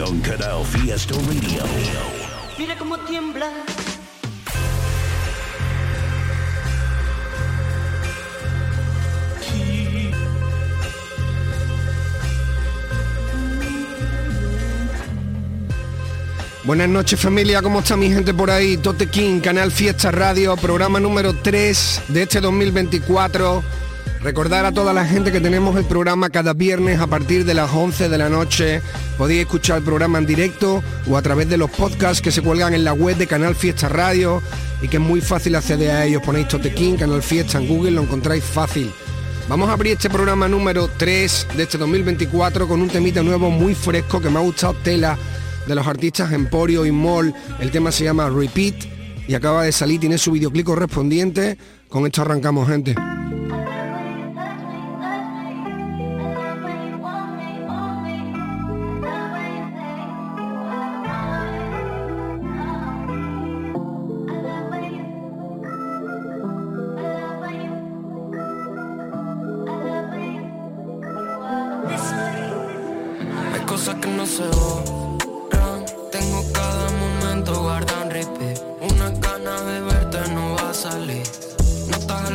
Canal Fiesta Radio. Mira cómo tiembla. Buenas noches familia, ¿cómo está mi gente por ahí? Tote King, Canal Fiesta Radio, programa número 3 de este 2024. Recordar a toda la gente que tenemos el programa cada viernes a partir de las 11 de la noche. Podéis escuchar el programa en directo o a través de los podcasts que se cuelgan en la web de Canal Fiesta Radio y que es muy fácil acceder a ellos. Ponéis Tote King, Canal Fiesta en Google, lo encontráis fácil. Vamos a abrir este programa número 3 de este 2024 con un temita nuevo muy fresco que me ha gustado tela de los artistas Emporio y Mall. El tema se llama Repeat y acaba de salir, tiene su videoclip correspondiente. Con esto arrancamos, gente.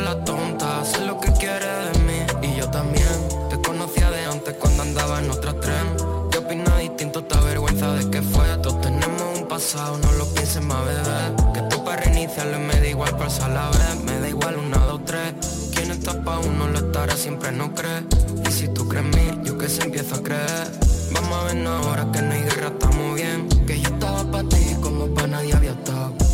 La tonta, sé lo que quieres de mí. Y yo también te conocía de antes cuando andaba en otro tren. Yo opino distinto, te avergüenza de que fue. Todos tenemos un pasado, no lo pienses más, bebé. Que tú para reiniciarlo me da igual pasar la. Me da igual una, dos, tres. Quien está pa' uno lo estará siempre, no crees. Y si tú crees mí, yo que se empiezo a creer. Vamos a vernos ahora que no hay guerra, estamos bien. Que yo estaba para ti como para nadie había estado.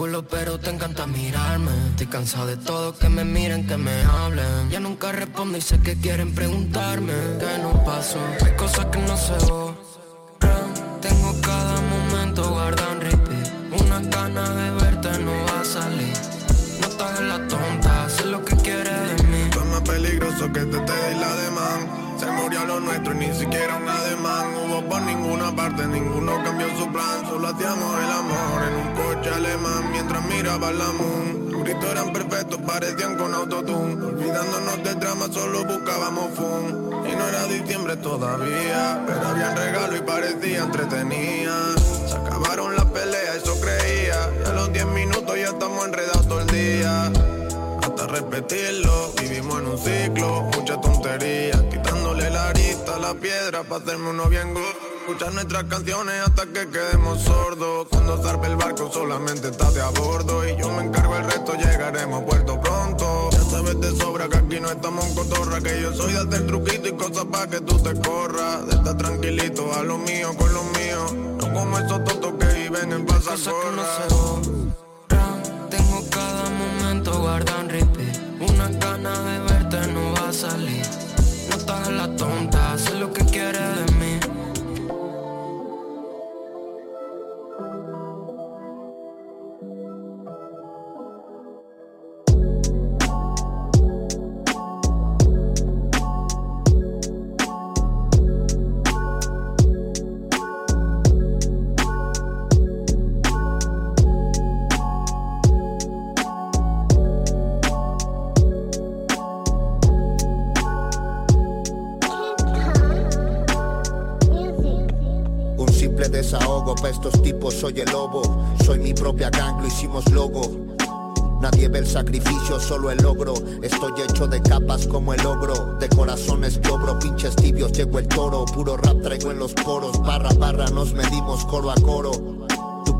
Culo pero te encanta mirarme. Estoy cansado de todo, que me miren, que me hablen. Ya nunca respondo y sé que quieren preguntarme. ¿Qué nos pasó? Hay cosas que no se borran. Tengo cada momento guardado en repeat. Una gana de verte no va a salir. No te hagas la tonta, sé lo que quieres de mí. Fue más peligroso que te te y la demán. Se murió lo nuestro y ni siquiera un ademán. Hubo por ninguna parte, ninguno hacíamos el amor en un coche alemán mientras miraba la moon. Tus gritos eran perfectos, parecían con autotune. Olvidándonos del drama, solo buscábamos fun. Y no era diciembre todavía, pero habían regalo y parecía entretenida. Se acabaron las peleas, eso creía. Y a los 10 minutos ya estamos enredados todo el día hasta repetirlo. Vivimos en un ciclo, mucha tontería, quitándole la arista a la piedra para hacerme uno bien gordo. Escuchar nuestras canciones hasta que quedemos sordos. Cuando zarpe el barco solamente estás de a bordo y yo me encargo el resto, llegaremos a puerto pronto. Ya sabes de sobra que aquí no estamos en cotorra, que yo soy de hacer truquito y cosas para que tú te corras. De estar tranquilito a lo mío con lo mío, no como esos tontos que viven en Cosas que no pasacorra. se borran. Tengo cada momento guardado en repeat. Una gana de verte no va a salir. No te hagas la tonta, sé lo que quieres de mí. Soy el lobo. Soy mi propia gang, lo hicimos logo. Nadie ve el sacrificio, solo el logro. Estoy hecho de capas como el ogro. De corazones que obro, pinches tibios, llegó el toro. Puro rap traigo en los poros. Barra, barra, nos medimos coro a coro.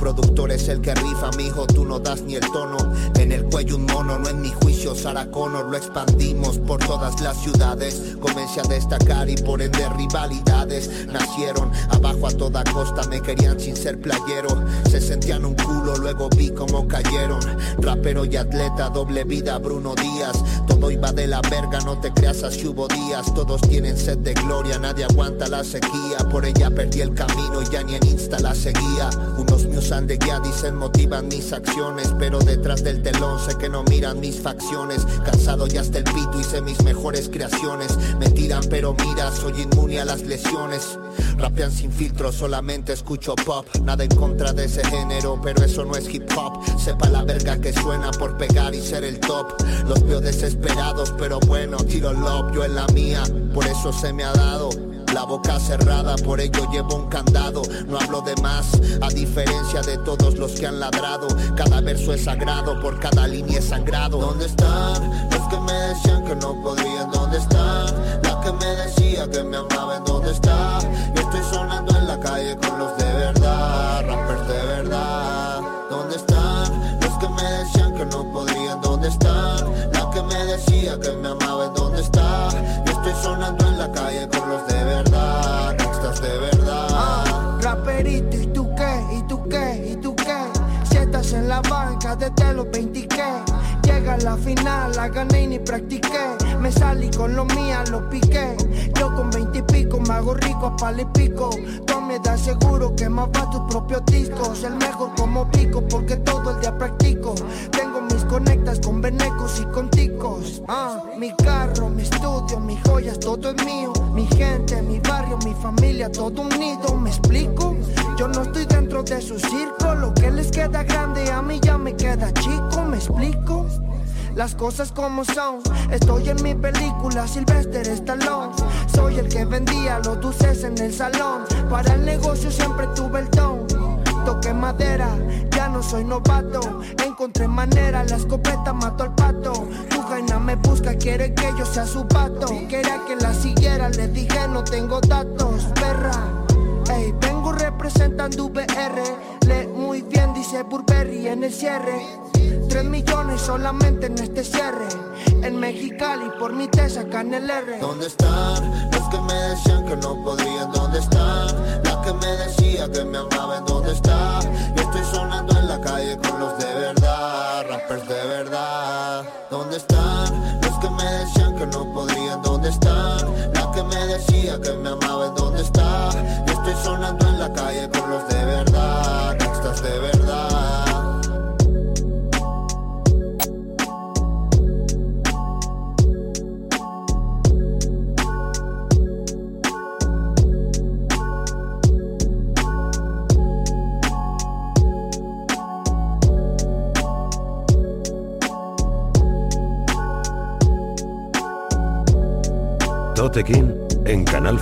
Productor es el que rifa, mijo, tú no das ni el tono. En el cuello un mono, no en mi juicio, Sarah Connor, lo expandimos por todas las ciudades. Comencé a destacar y por ende rivalidades nacieron. Abajo a toda costa me querían sin ser playero. Se sentían un culo, luego vi cómo cayeron. Rapero y atleta, doble vida, Bruno Díaz. Todo iba de la verga, no te creas, así hubo días. Todos tienen sed de gloria, nadie aguanta la sequía. Por ella perdí el camino y ya ni en Insta la seguía. Unos míos han de guía, dicen motivan mis acciones. Pero detrás del telón sé que no miran mis facciones. Cansado ya hasta el pito, hice mis mejores creaciones. Me tiran, pero mira, soy inmune a las lesiones. Rapean sin filtro, solamente escucho pop. Nada en contra de ese género, pero eso no es hip hop. Sepa la verga que suena por pegar y ser el top. Los veo desesperados, pero bueno, tiro love, yo en la mía. Por eso se me ha dado la boca cerrada, por ello llevo un candado. No hablo de más, a diferencia de todos los que han ladrado. Cada verso es sagrado, por cada línea es sangrado. ¿Dónde están los que me decían que no podrían? ¿Dónde están la que me decía que me amaban? ¿Dónde está? Yo estoy sonando en la calle con los de verdad, rappers de verdad. ¿Dónde están los que me decían que no podrían? ¿Dónde están la que me decía que me amaban? ¿Dónde está? Estoy sonando en la calle con los de verdad, gangsters de verdad. Ah, raperito, ¿y tú qué? ¿Y tú qué? ¿Y tú qué? Si estás en la banca desde los 20 que Llega la final, la gané y ni practiqué. Me salí con lo mía, lo piqué. Yo con 20 y pico me hago rico a palo y pico. Tú me das seguro que más va tus propios discos. El mejor como pico porque todo el día practico. Tengo mis conectas con venecos y con ticos. Ah, mi carro, mi estudio, mis joyas, todo es mío. Mi gente, mi barrio, mi familia, todo unido. ¿Me explico? Yo no estoy dentro de su circo. Lo que les queda grande a mí ya me queda chico. ¿Me explico? Las cosas como son, estoy en mi película Sylvester Stallone. Soy el que vendía los dulces en el salón. Para el negocio siempre tuve el don. Toqué madera, ya no soy novato. Encontré manera, la escopeta mató al pato. Tu jaina me busca, quiere que yo sea su pato. Quería que la siguiera, le dije no tengo datos, perra. Ey, vengo representando VR. Le muy bien, dice Burberry en el cierre. Tres millones solamente en este cierre. En Mexicali por mi te sacan el R. ¿Dónde están los que me decían que no podrían? ¿Dónde están la que me decía que me?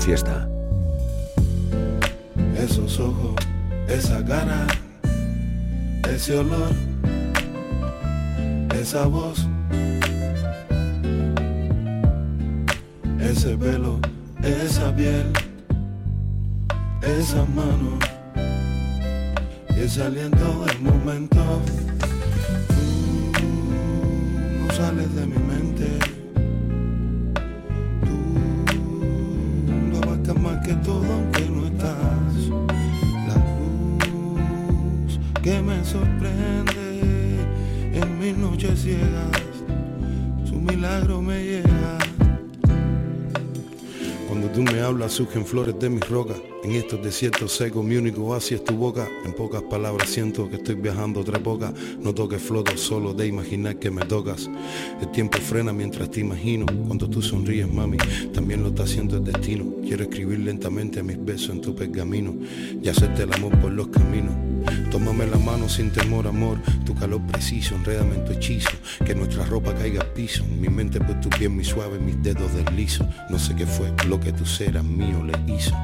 En surgen flores de mis rocas. En estos desiertos secos mi único oasis es tu boca. En pocas palabras siento que estoy viajando otra época. No toques floto solo de imaginar que me tocas. El tiempo frena mientras te imagino. Cuando tú sonríes, mami, también lo está haciendo el destino. Quiero escribir lentamente mis besos en tu pergamino y hacerte el amor por los caminos. Tómame la mano sin temor, amor. Calor preciso, enrédame en tu hechizo. Que nuestra ropa caiga al piso. Mi mente por tu piel, mi suave, mis dedos deslizo. No sé qué fue lo que tu ser mío le hizo.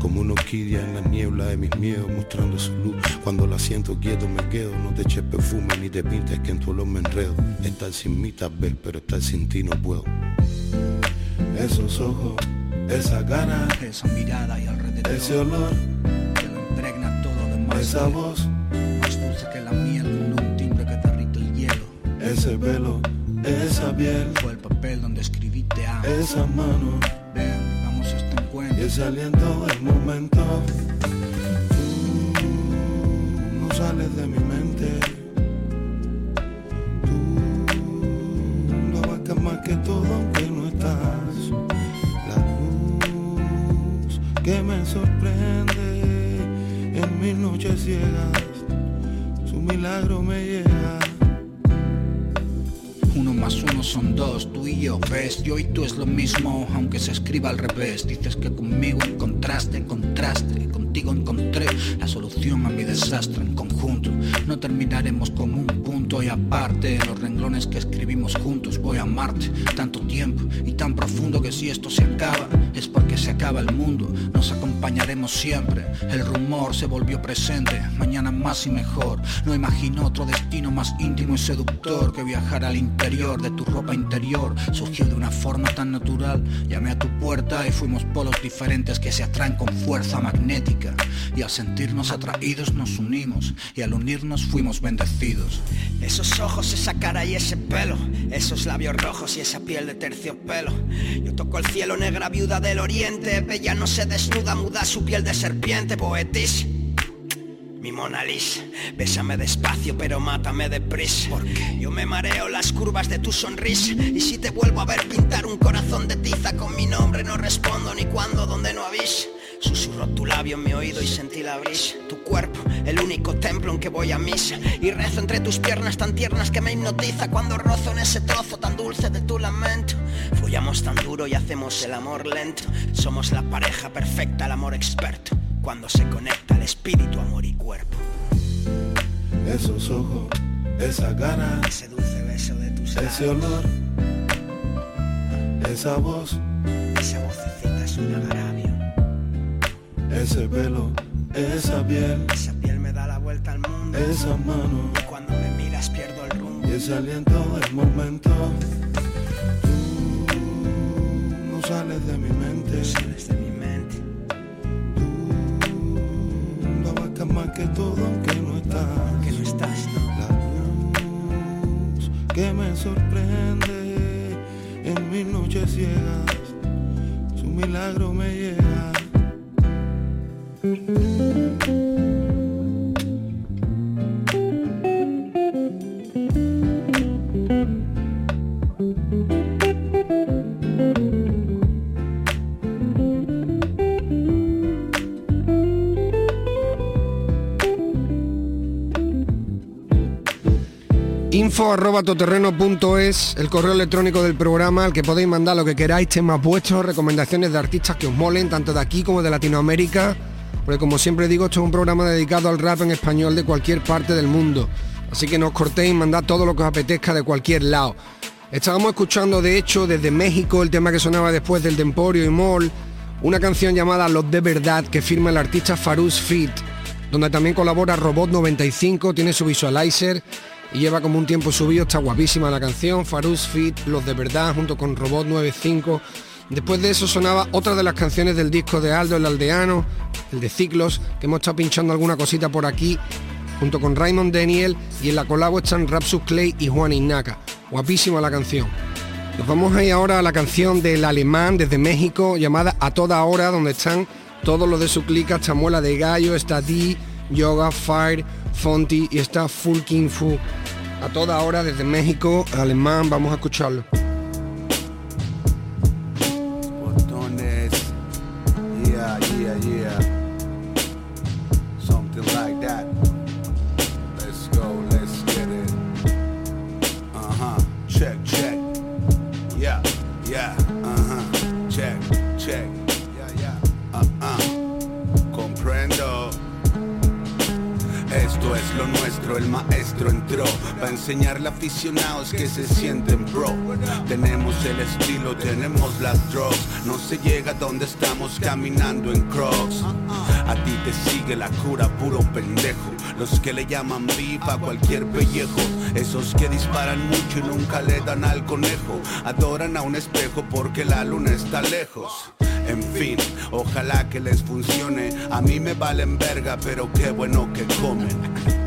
Como una orquídea en la niebla de mis miedos, mostrando su luz. Cuando la siento quieto me quedo. No te eches perfume ni te pintes que en tu olor me enredo. Estar sin mí tal vez, pero estar sin ti no puedo. Esos ojos, esa cara, esa mirada y alrededor ese olor, que lo impregna todo de más. esa voz, Ese pelo, esa piel. Fue el papel donde escribí te amo. Esa mano. Ven, vamos a este encuentro. Y ese aliento del momento. Tú no sales de mi mente. Tú no abarcas más que todo aunque no estás. La luz que me sorprende en mis noches ciegas. Su milagro me llega. Uno son dos, tú y yo, ves, yo y tú es lo mismo, aunque se escriba al revés. Dices que conmigo encontraste, encontraste, contigo encontré la solución a mi desastre en conjunto. No terminaremos con un punto y aparte, los renglones que escribimos juntos, voy a amarte tanto tiempo y tan profundo que si esto se acaba, es porque se acaba el mundo. Nos acompañaremos siempre, el rumor se volvió presente, mañana más y mejor. No imagino otro destino más íntimo y seductor que viajar al interior de tu ropa interior. Surgió de una forma tan natural, llamé a tu puerta y fuimos polos diferentes que se atraen con fuerza magnética. Y al sentirnos atraídos nos unimos y al unirnos fuimos bendecidos. Esos ojos, esa cara y ese pelo, esos labios rojos y esa piel de terciopelo. Yo toco el cielo, negra viuda del oriente, bella no se desnuda, muda su piel de serpiente, poetis. Mi Mona Lisa, bésame despacio pero mátame deprisa Porque yo me mareo las curvas de tu sonrisa Y si te vuelvo a ver pintar un corazón de tiza con mi nombre No respondo ni cuándo, donde no avisa Susurró tu labio en mi oído y sentí la brisa. Tu cuerpo, el único templo en que voy a misa. Y rezo entre tus piernas tan tiernas que me hipnotiza Cuando rozo en ese trozo tan dulce de tu lamento. Follamos tan duro y hacemos el amor lento. Somos la pareja perfecta, el amor experto. Cuando se conecta el espíritu, amor y cuerpo. Esos ojos, esa cara, Ese dulce beso de tus ese olor, esa voz, Esa vocecita es un agravio ese pelo, esa piel, Esa piel me da la vuelta al mundo. Esa mano. Y cuando me miras pierdo el rumbo. Y ese aliento del momento. Tú no sales de mi mente. Sales de mi mente. Tú no abarcas más que todo aunque no estás. Que no estás, no La luz que me sorprende en mis noches ciegas. Su milagro me llega toterreno.es, el correo electrónico del programa al que podéis mandar lo que queráis, temas vuestros, recomendaciones de artistas que os molen, tanto de aquí como de Latinoamérica, porque como siempre digo, esto es un programa dedicado al rap en español de cualquier parte del mundo. Así que no os cortéis, mandad todo lo que os apetezca de cualquier lado. Estábamos escuchando, de hecho, desde México, el tema que sonaba después del Temporio y Mall, una canción llamada Los de Verdad que firma el artista Farus Fit, donde también colabora Robot 95, tiene su visualizer y lleva como un tiempo subido, está guapísima la canción, Farus Fit, Los de Verdad, junto con Robot 95. Después de eso sonaba otra de las canciones del disco de Aldo el Aldeano, el de Ciclos, que hemos estado pinchando alguna cosita por aquí, junto con Raymond Daniel, y en la colabo están Rapsus Clay y Juan Ignaca. Guapísima la canción. Nos vamos a ir ahora a la canción del alemán desde México, llamada A Toda Hora, donde están todos los de su clica, Chamuela de Gallo, está Di, Yoga, Fire, Fonti y está Full King Fu. A toda hora desde México, alemán, vamos a escucharlo. El maestro entró Va a enseñarle a aficionados que se sienten pro. Tenemos el estilo, tenemos las drugs. No se llega donde estamos caminando en crocs. A ti te sigue la cura, puro pendejo. Los que le llaman viva cualquier pellejo. Esos que disparan mucho y nunca le dan al conejo. Adoran a un espejo porque la luna está lejos. En fin, ojalá que les funcione. A mí me valen verga, pero qué bueno que comen.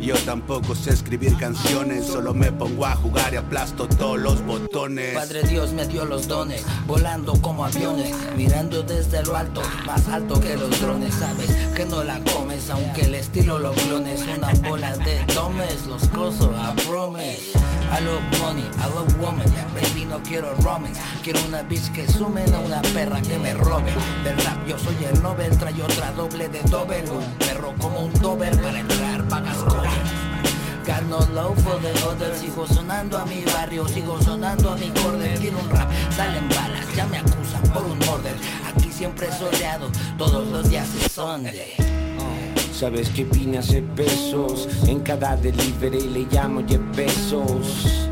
Yo tampoco sé escribir canciones, solo me pongo a jugar y aplasto todos los botones. Padre Dios me dio los dones, volando como aviones, mirando desde lo alto, más alto que los drones. Sabes que no la comes, aunque el estilo lo clones. Una bola de domes, los coso a promise. I love money, I love woman, baby no quiero romance Quiero una bitch que sume, no una perra que me robe Del rap yo soy el Nobel, trae otra doble de doble Un perro como un dober para entrar pagas coger Got no love for the other Sigo sonando a mi barrio, sigo sonando a mi corder Quiero un rap, salen balas, ya me acusan por un murder Aquí siempre soleado, todos los días es Sunday Sabes que vine a hacer pesos En cada delivery le llamo Jeff pesos.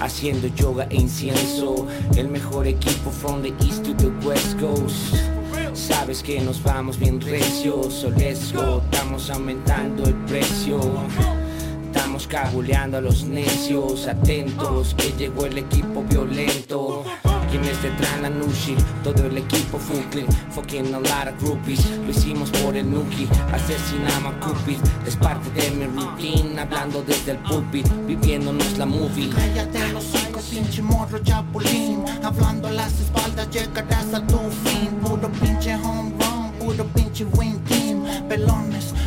Haciendo yoga e incienso. El mejor equipo from the east to the west coast Sabes que nos vamos bien recios So let's go Estamos aumentando el precio. Estamos cabuleando a los necios Atentos que llegó el equipo violento quienes detrás la Nushi, todo el equipo Funkle, fucking a lot of groupies, lo hicimos por el Nuki, asesinamos a Cupid, es parte de mi rutina, hablando desde el pulpit, viviéndonos la movie. Cállate los cinco, pinche morro chapulín, hablando a las espaldas llegarás a tu fin, puro pinche home run, puro pinche win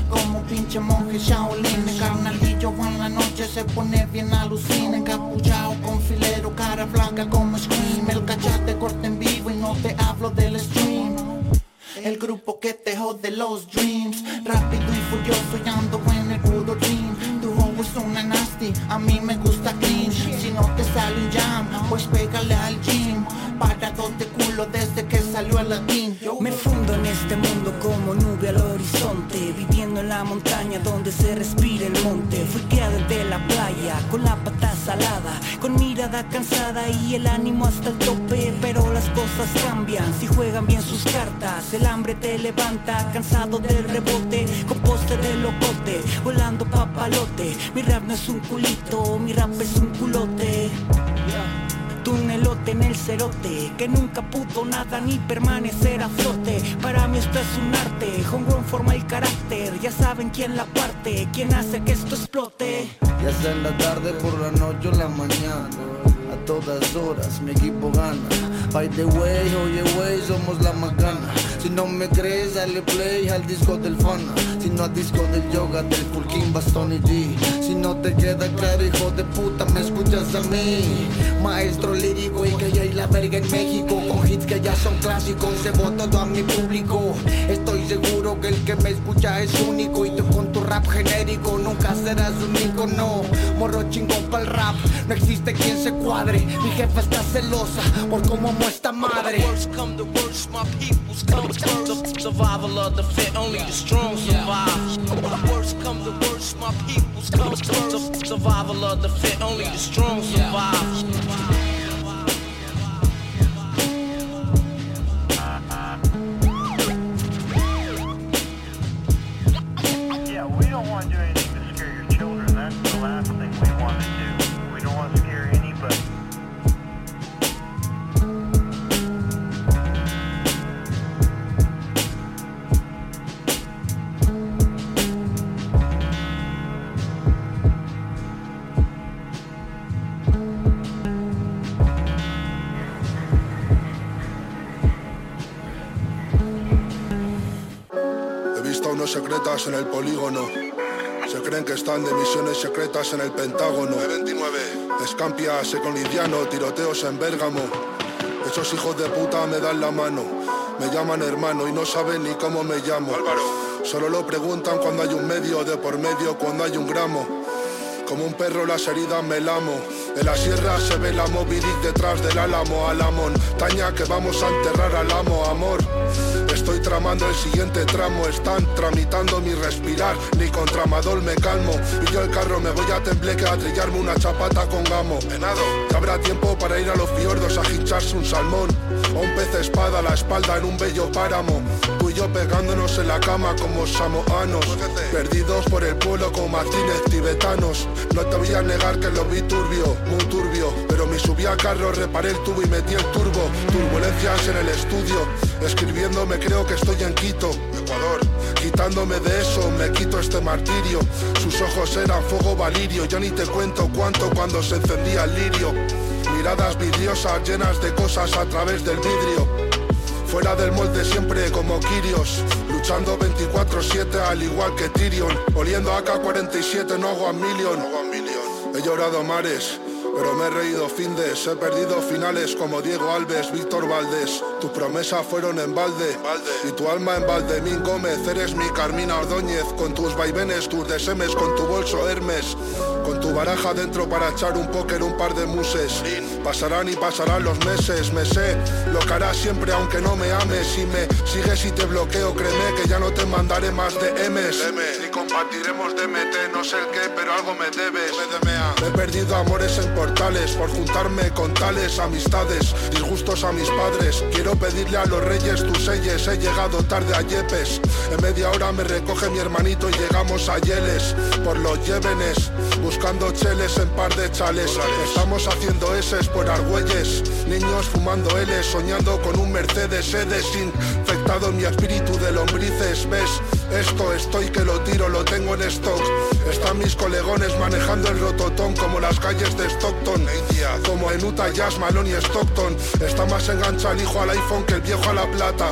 como pinche monje Shaolin, carnalillo en la noche se pone bien alucina, encapuchado con filero, cara blanca como Scream, el cachate corta en vivo y no te hablo del stream. El grupo que te jode los dreams. Rápido y furioso y ando en el puro dream Tu hoe es una nasty, a mí me gusta clean sale jam, pues pégale al gym. Parado de culo desde que salió el latín Me fundo en este mundo como nube al horizonte Viviendo en la montaña donde se respira el monte. Fui criado de la playa con la pata salada Con mirada cansada y el ánimo hasta el tope Pero las cosas cambian. Si juegan bien sus cartas El hambre te levanta cansado del rebote Con poste de locote, volando papalote. Mi rap no es un culito, mi rap es un culote Tunelote en el cerote Que nunca pudo nada ni permanecer a flote. Para mí esto es un arte Homegrown forma el carácter Ya saben quién la parte Quién hace que esto explote. Ya sea en la tarde, por la noche o la mañana A todas horas mi equipo gana. By the way, oye wey, somos la macana Si no me crees, dale play al disco del Fana. Si no al disco del yoga, del Fulkin, Bastón y G. Si no te queda claro, hijo de puta, me escuchas a mí. Maestro lírico y que ya hay la verga en México. Con hits que ya son clásicos, se todo a mi público. Estoy seguro que el que me escucha es único. Y tú con tu rap genérico nunca serás un icono Morro chingón pa'l rap, no existe quien se cuadre. Mi jefa está celosa por cómo amo esta madre first. Survival of the fit, only the strong survive. Worst come to worst, my peoples come first. Survival of the fit, only the strong survive. He visto a unos secretas en el polígono. Se creen que están de misiones secretas en el Pentágono. 29. Escampias con Lidiano, tiroteos en Bérgamo. Esos hijos de puta me dan la mano. Me llaman hermano y no saben ni cómo me llamo. Álvaro. Solo lo preguntan cuando hay un medio de por medio, cuando hay un gramo. Como un perro las heridas me lamo. En la sierra se ve la Moby Dick detrás del álamo. A la montaña que vamos a enterrar al amo, amor. Estoy tramando el siguiente tramo. Están tramitando mi respirar. Ni con tramador me calmo. Y yo el carro me voy a Tembleque a trillarme una chapata con gamo. Venado, que habrá tiempo para ir a los fiordos a hincharse un salmón. O un pez espada a la espalda en un bello páramo. Yo pegándonos en la cama como samoanos. Perdidos por el pueblo como Martínez tibetanos. No te voy a negar que lo vi turbio, muy turbio. Pero me subí a carro, reparé el tubo y metí el turbo. Turbulencias en el estudio. Escribiendo me creo que estoy en Quito, Ecuador. Quitándome de eso, me quito este martirio. Sus ojos eran fuego valirio. Yo ni te cuento cuánto cuando se encendía el lirio. Miradas vidriosas llenas de cosas a través del vidrio. Fuera del molde siempre como Kirios Luchando 24-7 al igual que Tyrion Oliendo AK-47 no hago a million. He llorado mares pero me he reído findes, he perdido finales como Diego Alves, Víctor Valdés. Tus promesas fueron en balde, y tu alma en Valdemín Gómez. Eres mi Carmina Ordóñez, con tus vaivenes, tus desemes, con tu bolso Hermes. Con tu baraja dentro para echar un póker, un par de muses. Pasarán y pasarán los meses, me sé lo que harás siempre aunque no me ames. Si me sigues y te bloqueo, créeme que ya no te mandaré más de M's. Ni compartiremos DMT, no sé el qué, pero algo me debes. Me he perdido amores en portales por juntarme con tales amistades. Disgustos a mis padres. Quiero pedirle a los reyes tus selles. He llegado tarde a Yepes. En media hora me recoge mi hermanito y llegamos a Yeles. Por los Llévenes buscando cheles en par de chales. Estamos haciendo eses por Argüelles, niños fumando L, soñando con un Mercedes E desinfectado en mi espíritu de lombrices. ¿Ves? Esto estoy que lo tiro, lo tengo en stock. Están mis colegones manejando el rototón como las calles de Stockton. Como en Utah, Jazz, Malone y Stockton. Está más engancha el hijo al iPhone que el viejo a la plata.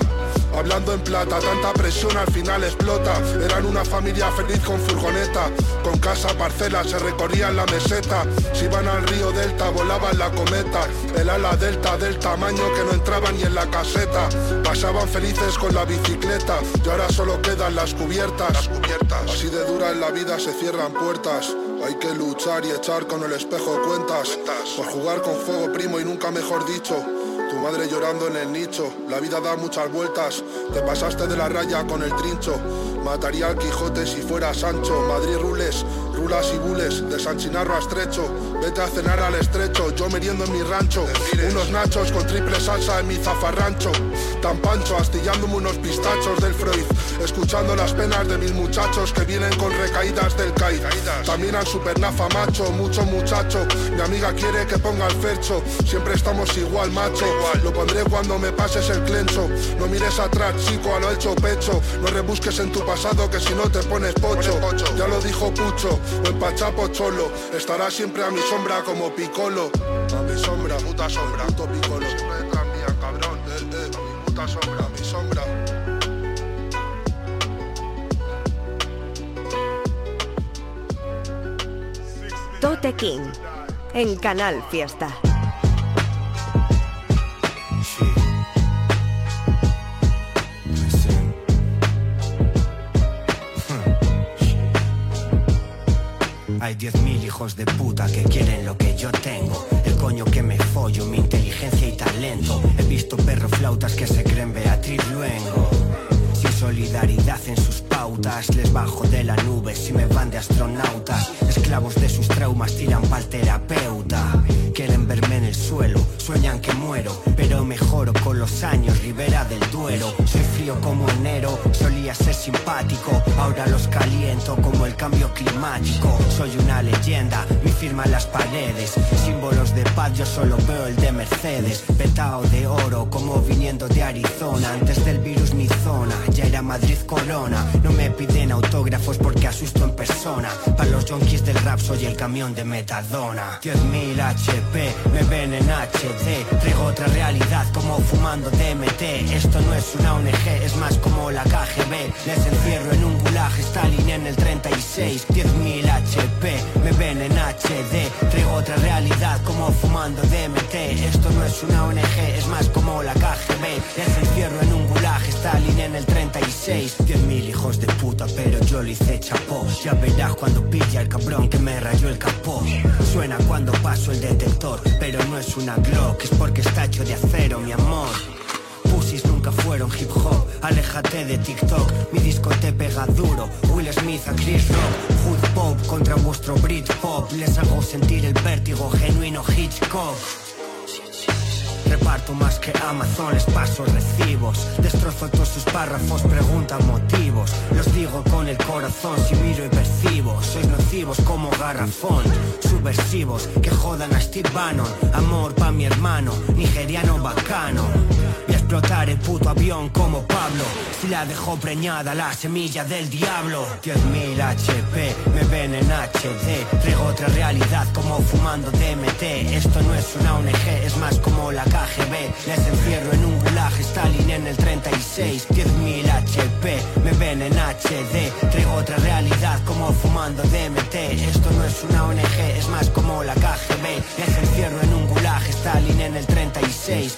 Hablando en plata, tanta presión al final explota. Eran una familia feliz con furgoneta, con casa, parcela, se recorrían la meseta. Si iban al río Delta, volaban la cometa. El ala Delta del tamaño que no entraba ni en la caseta. Pasaban felices con la bicicleta y ahora solo quedan las cubiertas. Las cubiertas. Así de dura en la vida se cierran puertas. Hay que luchar y echar con el espejo cuentas. Por jugar con fuego primo y nunca mejor dicho. Tu madre llorando en el nicho, la vida da muchas vueltas, te pasaste de la raya con el trincho. Mataría al Quijote si fuera Sancho, Madrid rules, rulas y bules, de San Chinarro a Estrecho. Vete a cenar al estrecho, yo meriendo en mi rancho. Unos nachos con triple salsa en mi zafarrancho. Tan pancho, astillándome unos pistachos del Freud. Escuchando las penas de mis muchachos que vienen con recaídas del CAI. También al supernafa macho, mucho muchacho. Mi amiga quiere que ponga el fercho. Siempre estamos igual, macho. Lo pondré cuando me pases el clencho. No mires atrás, chico, a lo hecho pecho. No rebusques en tu pasado que si no te pones pocho. Ya lo dijo Pucho, o en Pachapo Cholo. Estará siempre a mi sombra como Picolo. A mi sombra, puta sombra, puto Picolo. Siempre detrás mía, cabrón. Eh, eh, mi puta sombra, mi sombra. Tote King en Canal Fiesta. Hay diez mil hijos de puta que quieren lo que yo tengo. El coño que me follo, mi inteligencia y talento. He visto perro flautas que se creen Beatriz Luengo. Sin solidaridad en sus pautas, les bajo de la nube si me van de astronautas. Esclavos de sus traumas tiran pa'l terapeuta. Quieren verme en el suelo, sueñan que muero, pero mejoro con los años, Ribera del Duero. Soy frío como enero, solía ser simpático, ahora los caliento como el cambio climático. Soy una leyenda, mi firma en las paredes, símbolos de paz, yo solo veo el de Mercedes. Petao de oro, como viniendo de Arizona, antes del virus mi zona, ya era Madrid Corona. No me piden autógrafos porque asusto en persona. Para los junkies del rap soy el camión de Metadona. 10.000 HP, me ven en Traigo otra realidad como fumando DMT. Esto no es una ONG, es más como la KGB. Les encierro en un gulag, Stalin en el 36. 10.000 HP, me ven en HD. Traigo otra realidad como fumando DMT. Esto no es una ONG, es más como la KGB. Les encierro en un gulag, Stalin en el 36. 10.000 hijos de puta, pero yo le hice chapó. Ya verás cuando pilla el cabrón que me rayó el capó. Suena cuando paso el detector, pero no es una Glock, es porque está hecho de acero, mi amor. Nunca fueron hip hop, aléjate de TikTok, mi disco te pega duro. Will Smith a Chris Rock, Hood Pop contra vuestro Britpop, les hago sentir el vértigo genuino Hitchcock. reparto más que Amazon, les paso recibos. Destrozo todos sus párrafos, preguntan motivos. Los digo con el corazón, si miro y percibo. Sois nocivos como garrafón, subversivos que jodan a Steve Bannon. Amor pa' mi hermano, nigeriano bacano. Explotar el puto avión como Pablo. Si la dejó preñada la semilla del diablo. 10.000 HP, me ven en HD. Traigo otra realidad como fumando DMT. Esto no es una ONG, es más como la KGB. Les encierro en un gulag, Stalin en el 36. 10.000 HP, me ven en HD. Traigo otra realidad como fumando DMT. Esto no es una ONG, es más como la KGB. Les encierro en un gulag, Stalin en el 36.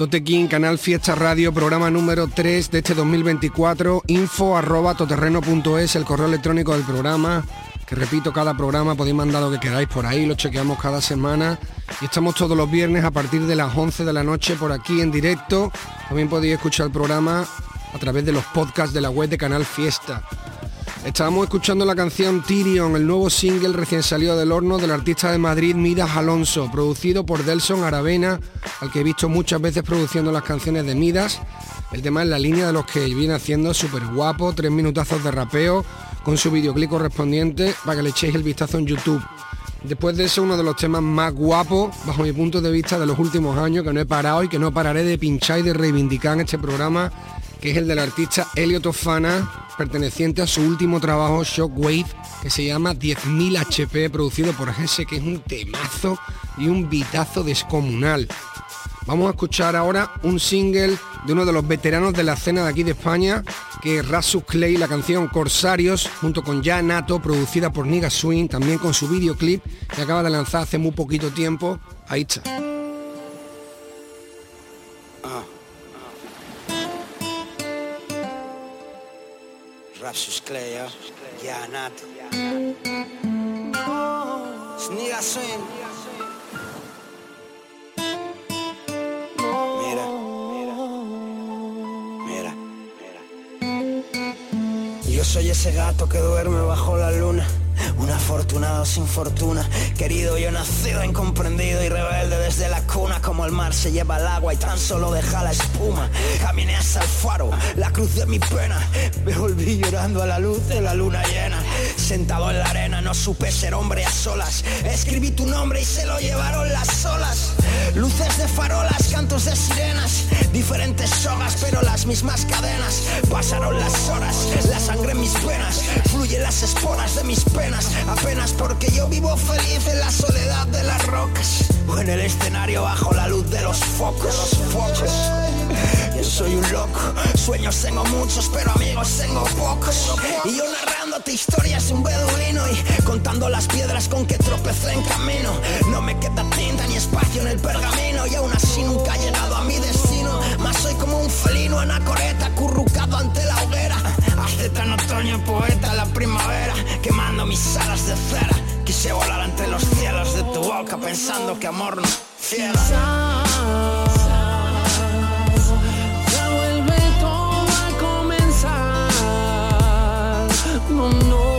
Tote King, Canal Fiesta Radio, programa número 3 de este 2024, info arroba toterreno.es, el correo electrónico del programa, que repito, cada programa podéis mandar lo que queráis por ahí, lo chequeamos cada semana y estamos todos los viernes a partir de las 11 de la noche por aquí en directo. También podéis escuchar el programa a través de los podcasts de la web de Canal Fiesta. Estábamos escuchando la canción Tyrion, el nuevo single recién salido del horno del artista de Madrid Midas Alonso, producido por Delson Aravena, al que he visto muchas veces produciendo las canciones de Midas. El tema es la línea de los que viene haciendo súper guapo, tres minutazos de rapeo, con su videoclip correspondiente, para que le echéis el vistazo en YouTube. Después de eso, uno de los temas más guapos, bajo mi punto de vista, de los últimos años, que no he parado y que no pararé de pinchar y de reivindicar en este programa, que es el del artista Elio Tofana, perteneciente a su último trabajo Shockwave, que se llama 10.000 HP, producido por Gese, que es un temazo y un bitazo descomunal. Vamos a escuchar ahora un single de uno de los veteranos de la escena de aquí de España, que es Rasus Clay, la canción Corsarios, junto con Ya Nato, producida por Niga Swing, también con su videoclip, que acaba de lanzar hace muy poquito tiempo. Ahí está. Rapsus Clay, ya Nato. Sniga Swing. Mira, mira, mira. Yo soy ese gato que duerme bajo la luna. Un afortunado sin fortuna, querido yo nacido incomprendido y rebelde desde la cuna como el mar se lleva el agua y tan solo deja la espuma. Caminé hasta el faro, la cruz de mi pena, me volví llorando a la luz de la luna llena. Sentado en la arena no supe ser hombre a solas, escribí tu nombre y se lo llevaron las olas. Luces de farolas, cantos de sirenas, diferentes sogas pero las mismas cadenas. Pasaron las horas, la sangre en mis venas, fluyen las esporas de mis penas apenas porque yo vivo feliz en la soledad de las rocas o en el escenario bajo la luz de los focos. Los. Yo soy un loco, sueños tengo muchos, pero amigos tengo pocos. Y yo narrándote historias un beduino y contando las piedras con que tropecé en camino. No me queda tinta ni espacio en el pergamino y aún así nunca he llegado a mi destino. Más soy como un felino anacoreta acurrucado ante la hoguera. Hace tan otoño poeta la primavera, quemando mis alas de cera. Quise volar entre los cielos de tu boca pensando que amor no ciela. Ya vuelve todo a comenzar. No, no,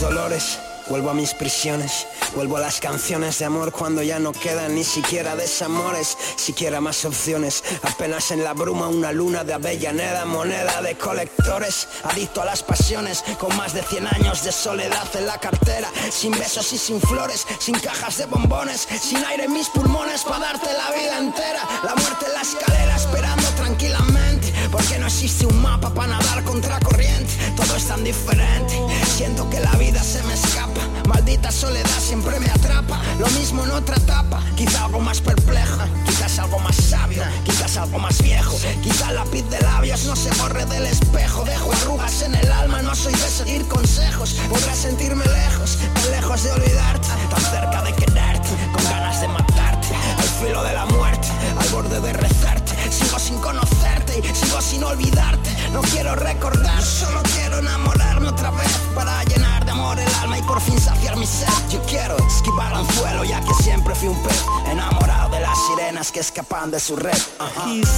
dolores, vuelvo a mis prisiones, vuelvo a las canciones de amor cuando ya no quedan ni siquiera desamores, siquiera más opciones. Apenas en la bruma una luna de Avellaneda, moneda de colectores, adicto a las pasiones, con más de 100 años de soledad en la cartera, sin besos y sin flores, sin cajas de bombones, sin aire en mis pulmones para darte la vida entera, la muerte en la escalera esperando tranquilamente, porque no existe un mapa para nadar contra corriente. Todo es tan diferente. Siento que la vida se me escapa. Maldita soledad siempre me atrapa. Lo mismo en otra etapa. Quizá algo más perplejo. Quizás algo más sabio. Quizás algo más viejo. Quizá el lápiz de labios no se borre del espejo. Dejo arrugas en el alma. No soy de seguir consejos. Podrás sentirme lejos. Tan lejos de olvidarte. Tan cerca de quererte. Con ganas de matarte. Al filo de la muerte. Al borde de rezarte. Sigo sin conocerte sigo sin olvidarte. No quiero recordar, solo quiero enamorarme otra vez para llenar de amor el alma y por fin saciar mi sed. Yo quiero esquivar anzuelo ya que siempre fui un pez enamorado de las sirenas que escapan de su red.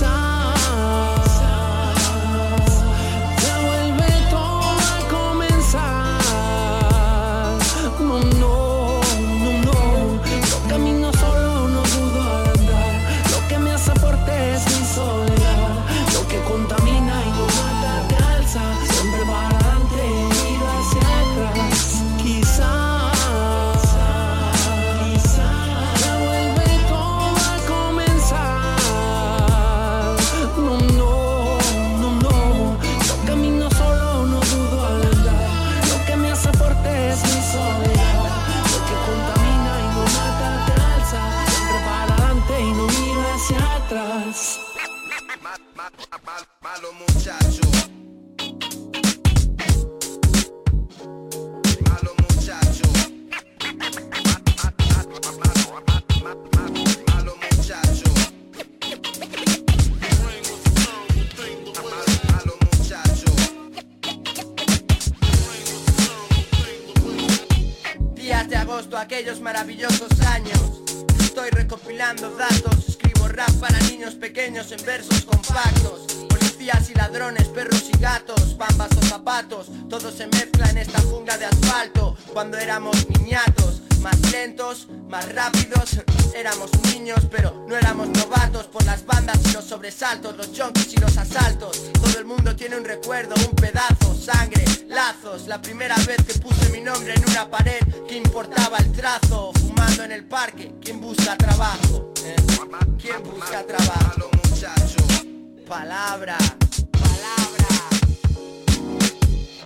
Ya aquellos maravillosos años. Estoy recopilando datos, escribo rap para niños pequeños en versos compactos. Policías y ladrones, perros y gatos, bambas o zapatos, todo se mezcla en esta jungla de asfalto. Cuando éramos niñatos, más lentos, más rápidos, éramos niños, pero no éramos novatos por las bandas y los sobresaltos, los junkies y los asaltos. Todo el mundo tiene un recuerdo, un pedazo, sangre, lazos. La primera vez que puse mi nombre en una pared, que importaba el trazo? Fumando en el parque, ¿quién busca trabajo? eh? ¿Quién busca trabajo? Palabra, palabra.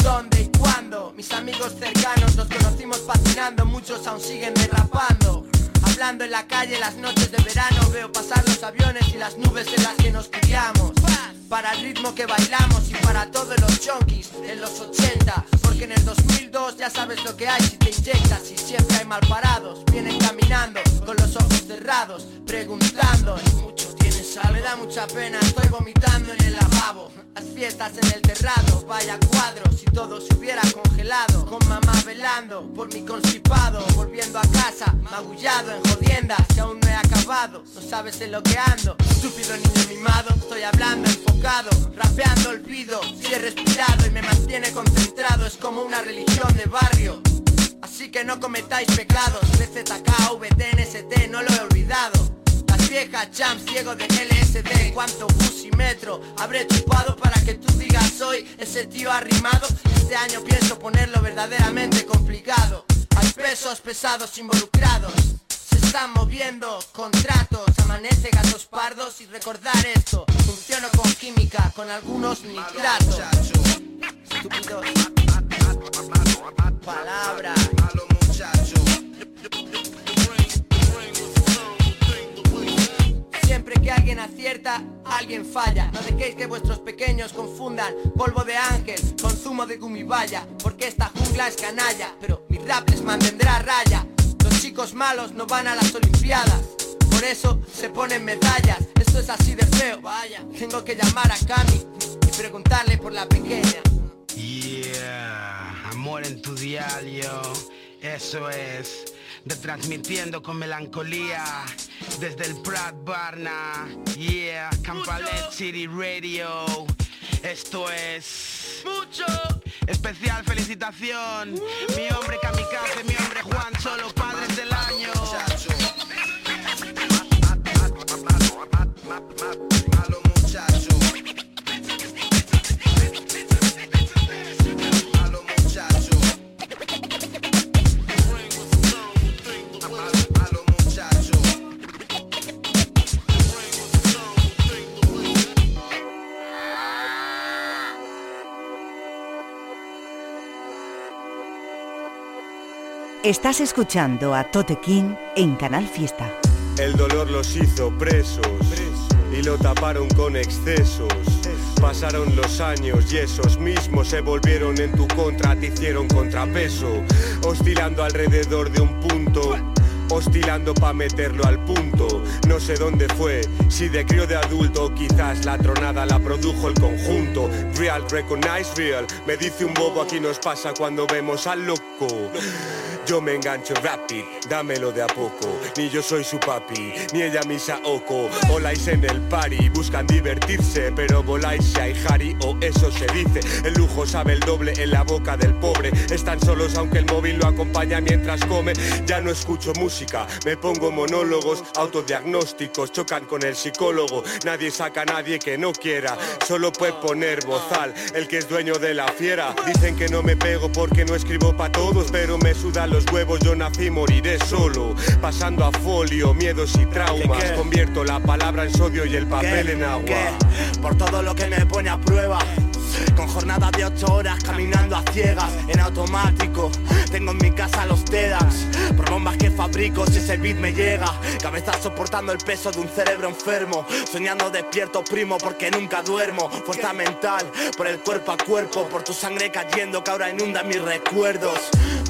¿Dónde y cuándo? Mis amigos cercanos los conocimos patinando, muchos aún siguen derrapando. Hablando en la calle las noches de verano. Veo pasar los aviones y las nubes en las que nos criamos. Para el ritmo que bailamos y para todos los chonquis En los 80 Porque en el 2002 ya sabes lo que hay si te inyectas Y siempre hay mal parados. Vienen caminando con los ojos cerrados Preguntando. Y mucho Me da mucha pena, estoy vomitando en el lavabo. Las fiestas en el terrado Vaya cuadro si todo se hubiera congelado. Con mamá velando por mi constipado Volviendo a casa, magullado en jodiendas Que aún no he acabado, no sabes en lo que ando Estúpido niño mimado, estoy hablando enfocado Rapeando olvido, si he respirado y me mantiene concentrado. Es como una religión de barrio Así que no cometáis pecados. BZK, VTNST, no lo he olvidado las viejas champs ciego de LSD Cuánto bus y metro habré chupado para que tú digas soy ese tío arrimado Este año pienso ponerlo verdaderamente complicado. Hay pesos pesados involucrados. Se están moviendo contratos. Amanece gatos pardos y recordar esto. Funciono con química, con algunos nitratos. Estúpidos Palabra Siempre que alguien acierta, alguien falla No dejéis que vuestros pequeños confundan Polvo de ángel con zumo de gumibaya Porque esta jungla es canalla Pero mi rap les mantendrá a raya Los chicos malos no van a las olimpiadas Por eso se ponen medallas Esto es así de feo, vaya Tengo que llamar a Cami Y preguntarle por la pequeña Yeah, amor en tu dial, yo. Eso es. Retransmitiendo con melancolía desde el Prat Barna. Yeah, Campalet City Radio. Esto es. Mucho. Especial felicitación. Mi hombre Kamikaze, mi hombre Juan Solo, padres del año. Malo muchacho. Estás escuchando a Tote King en Canal Fiesta. El dolor los hizo presos y lo taparon con excesos. Pasaron los años y esos mismos se volvieron en tu contra, te hicieron contrapeso, oscilando alrededor de un punto oscilando pa' meterlo al punto. No sé dónde fue, si de crío de adulto, quizás la tronada la produjo el conjunto. Real, recognize real, me dice un bobo aquí nos pasa cuando vemos al loco. Yo me engancho rapid, dámelo de a poco. Ni yo soy su papi, ni ella mi saoko. Oláis en el party, buscan divertirse, pero voláis si hay Harry o eso se dice. El lujo sabe el doble en la boca del pobre. Están solos aunque el móvil lo acompaña mientras come. Ya no escucho música, me pongo monólogos, autodiagnósticos, chocan con el psicólogo. Nadie saca a nadie que no quiera, solo puede poner bozal. El que es dueño de la fiera. Dicen que no me pego porque no escribo pa' todos, pero me sudan los huevos, yo nací, moriré solo. Pasando a folio, miedos y traumas. Convierto la palabra en sodio y el papel en agua. Por todo lo que me pone a prueba. Con jornadas de ocho horas caminando a ciegas, en automático. Tengo en mi casa los por si ese beat me llega. Cabeza soportando el peso de un cerebro enfermo. Soñando despierto, primo, porque nunca duermo. Fuerza mental, por el cuerpo a cuerpo, por tu sangre cayendo que ahora inunda mis recuerdos.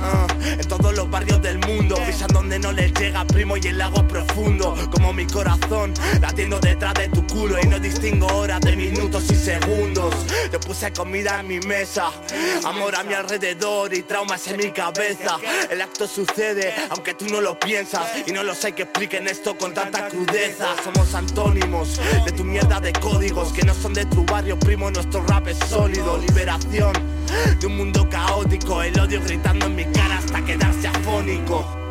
Ah, en todos los barrios del mundo, pisan donde no les llega, primo, y el lago profundo. Como mi corazón, latiendo detrás de tu culo y no distingo horas de minutos y segundos. Te puse comida en mi mesa, amor a mi alrededor y traumas en mi cabeza. El acto sucede, aunque tú no lo piensas, y no lo sé que expliquen esto con tanta crudeza. Somos antónimos de tu mierda de códigos que no son de tu barrio, primo. Nuestro rap es sólido, liberación de un mundo caótico, el odio gritando en mi cara hasta quedarse afónico.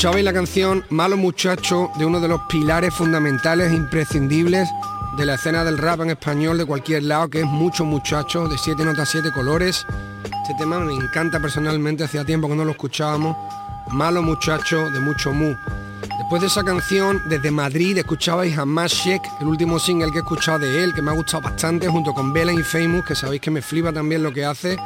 Escuchabais la canción Malo Muchacho de uno de los pilares fundamentales e imprescindibles de la escena del rap en español de cualquier lado, que es Mucho Muchacho, de 7 notas, 7 colores. Este tema me encanta personalmente, hacía tiempo que no lo escuchábamos. Malo Muchacho de Mucho Mu. Después de esa canción, desde Madrid escuchabais a Mashek, el último single que he escuchado de él, que me ha gustado bastante, junto con Bella y Famous, que sabéis que me flipa también lo que hace.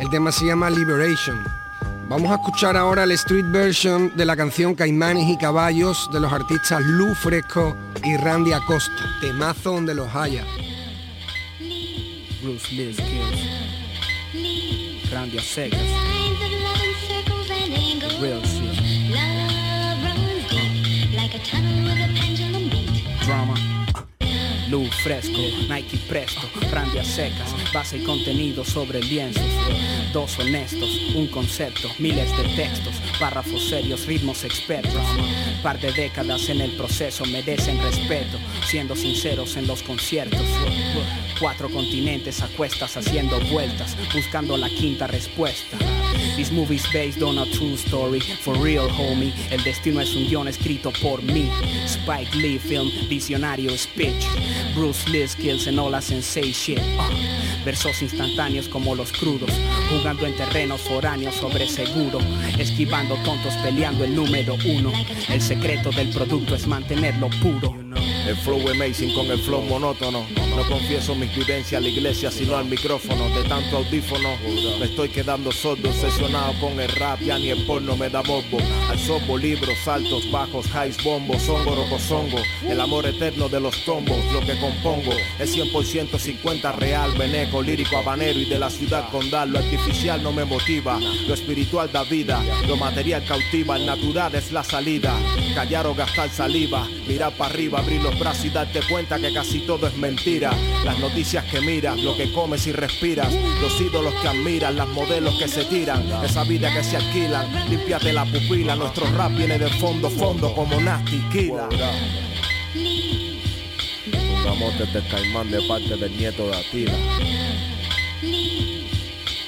El tema se llama Liberation. Vamos a escuchar ahora el street version de la canción Caimanes y Caballos de los artistas Lu Fresco y Randy Acosta. Temazo donde los haya. Bruce Lee Skills. Randy a secas. Real shit. Luz fresco, Nike presto, Randy a secas, base y contenido sobre lienzos. Dos honestos, un concepto, miles de textos, párrafos serios, ritmos expertos. Par de décadas en el proceso merecen respeto, siendo sinceros en los conciertos. Cuatro continentes a cuestas haciendo vueltas, buscando la quinta respuesta. This movie's based on a true story, for real homie. El destino es un guion escrito por mí. Spike Lee film, visionario speech. Bruce Lee skills and all sensei shit. Uh, versos instantáneos como los crudos, jugando en terrenos foráneos sobre seguro, esquivando tontos peleando el número uno. El secreto del producto es mantenerlo puro. El flow amazing con el flow monótono. No confieso mis vivencias a la iglesia, sino al micrófono. De tanto audífono, me estoy quedando sordo, obsesionado con el rap. Ya ni el porno me da bobo. Al sobo, libros, saltos, bajos, highs, bombos, zongo, rocosongo. El amor eterno de los tombos, lo que compongo es 100% 50 real, veneco, lírico, habanero y de la ciudad condal. Lo artificial no me motiva, lo espiritual da vida, lo material cautiva, el natural es la salida. Callar o gastar saliva, mirar para arriba, abrir los brazos y darte cuenta que casi todo es mentira. Las noticias que miras, lo que comes y respiras, los ídolos que admiras, las modelos que se tiran, esa vida que se alquilan, límpiate la pupila, nuestro rap viene de fondo, fondo como Nasty Killa. Un amor desde Caimán de parte del nieto de Atila.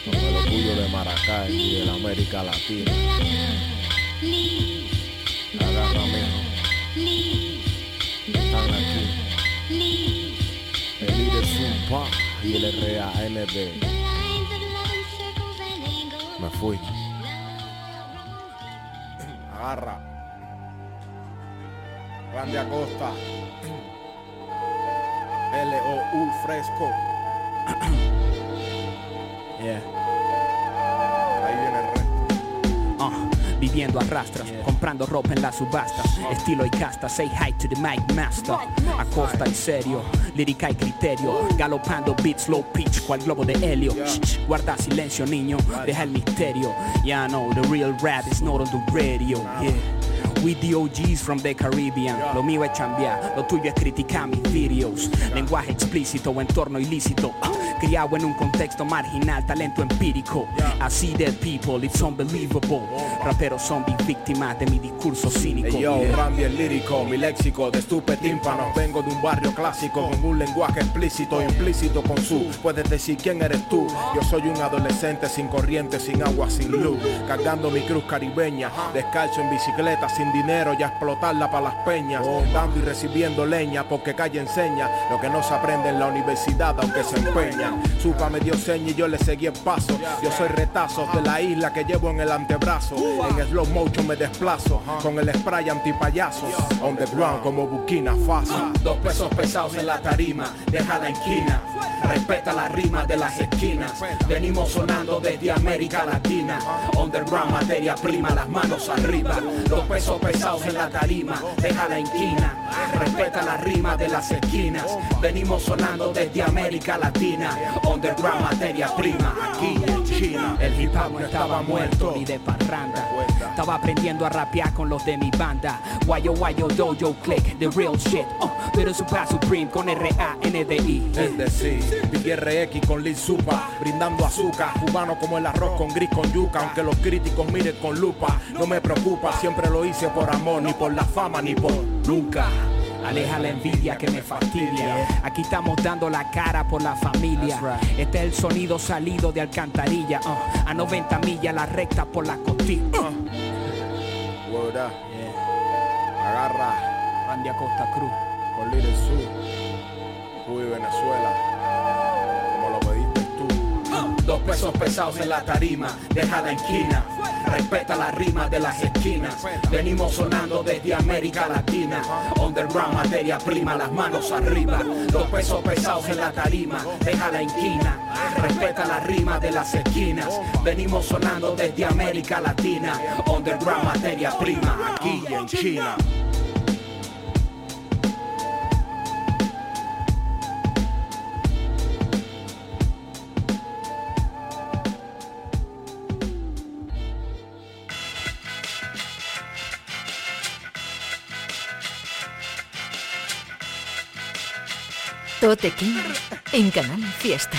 Con el orgullo de Maracay y de la América Latina. Agarra, mijo aquí. El líder Zumba y el RANB. Me fui. Agarra. Randy Acosta. L-O-U fresco. yeah. Viviendo a rastras, comprando ropa en las subastas, estilo y casta, say hi to the mic master. Acosta en serio, lírica y criterio, galopando beats low pitch, cual globo de helio. Shh, guarda silencio niño, deja el misterio. Yeah, I know the real rap is not on the radio. Yeah. We the OGs from the Caribbean. Lo mío es chambear, lo tuyo es criticar mis videos. Lenguaje explícito, entorno ilícito Criado en un contexto marginal, talento empírico. I see dead people, it's unbelievable. Raperos zombies víctimas de mi discurso cínico. Hey yo. Randy el lírico, mi léxico de estupe tímpanos Vengo de un barrio clásico con un lenguaje explícito, implícito con su. Puedes decir quién eres tú Yo soy un adolescente sin corriente, sin agua, sin luz. Cargando mi cruz caribeña Descalzo en bicicleta, sin dinero y a explotarla para las peñas. Dando y recibiendo leña porque calle enseña Lo que no se aprende en la universidad aunque se empeña Supa me dio seña y yo le seguí el paso Yo soy retazos de la isla que llevo en el antebrazo En slow motion me desplazo Con el spray antipayasos On the ground como Burkina Faso Dos pesos pesados en la tarima, deja la esquina. Respeta la rima de las esquinas. Venimos sonando desde América Latina. Underground, materia prima, las manos arriba. Dos pesos pesados en la tarima, deja la esquina. Respeta la rima de las esquinas. Venimos sonando desde América Latina. Underground, materia prima, aquí en China. El hip hop no estaba muerto ni de parranda. Estaba aprendiendo a rapear con los de mi banda. Guayo, guayo, dojo, click, the real shit. Oh, pero super supreme con R-A-N-D-I. Es decir, RX con Lil Supa, brindando azúcar, cubano como el arroz con gris con yuca, aunque los críticos miren con lupa, no me preocupa, siempre lo hice por amor, ni por la fama, ni por nunca. Aleja la envidia que me fastidia. Aquí estamos dando la cara por la familia. Este es el sonido salido de alcantarilla. uh, a 90 millas la recta por la costilla. Uh. Word up. Agarra. Randy Acosta Cruz. Con Little Sur. Venezuela. Como lo pediste tú. Dos pesos pesados en la tarima, deja la esquina. Respeta la rima de las esquinas. Venimos sonando desde América Latina. Underground, materia prima, las manos arriba. Dos pesos pesados en la tarima, deja la esquina. Respeta la rima de las esquinas. Venimos sonando desde América Latina. Underground, materia prima, aquí en China. Tote King en Canal Fiesta.